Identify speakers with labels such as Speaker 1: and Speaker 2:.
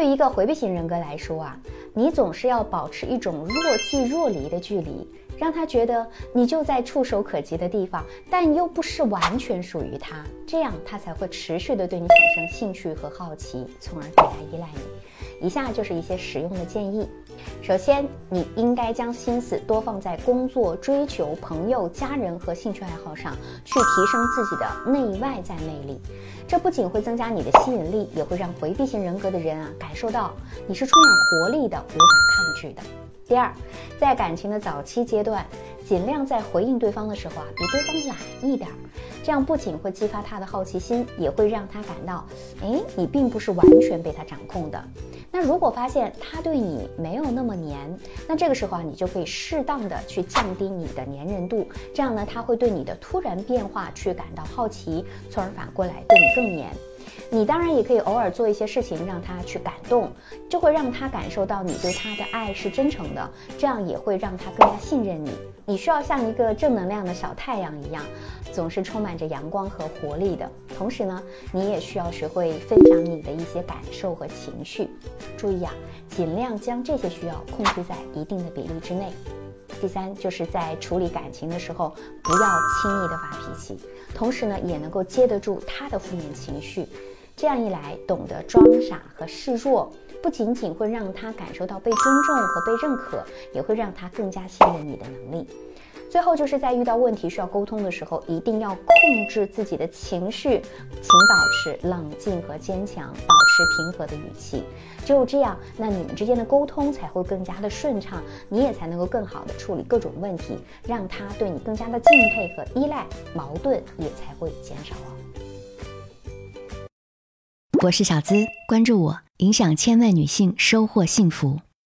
Speaker 1: 对于一个回避型人格来说啊，你总是要保持一种若即若离的距离，让他觉得你就在触手可及的地方，但又不是完全属于他，这样他才会持续的对你产生兴趣和好奇，从而更加依赖你。以下就是一些实用的建议。首先，你应该将心思多放在工作、追求、朋友、家人和兴趣爱好上，去提升自己的内外在魅力。这不仅会增加你的吸引力，也会让回避型人格的人啊感受到你是充满活力的，无法抗拒的。第二，在感情的早期阶段，尽量在回应对方的时候啊，比对方懒一点，这样不仅会激发他的好奇心，也会让他感到，哎，你并不是完全被他掌控的。那如果发现他对你没有那么黏，那这个时候啊，你就可以适当的去降低你的粘人度，这样呢，他会对你的突然变化去感到好奇，从而反过来对你更黏。你当然也可以偶尔做一些事情让他去感动，就会让他感受到你对他的爱是真诚的，这样也会让他更加信任你。你需要像一个正能量的小太阳一样，总是充满着阳光和活力的。同时呢，你也需要学会分享你的一些感受和情绪。注意啊，尽量将这些需要控制在一定的比例之内。第三，就是在处理感情的时候，不要轻易的发脾气，同时呢，也能够接得住他的负面情绪。这样一来，懂得装傻和示弱，不仅仅会让他感受到被尊重和被认可，也会让他更加信任你的能力。最后，就是在遇到问题需要沟通的时候，一定要控制自己的情绪，请保持冷静和坚强，保持平和的语气。只有这样，那你们之间的沟通才会更加的顺畅，你也才能够更好的处理各种问题，让他对你更加的敬佩和依赖，矛盾也才会减少哦。
Speaker 2: 我是小资，关注我，影响千万女性，收获幸福。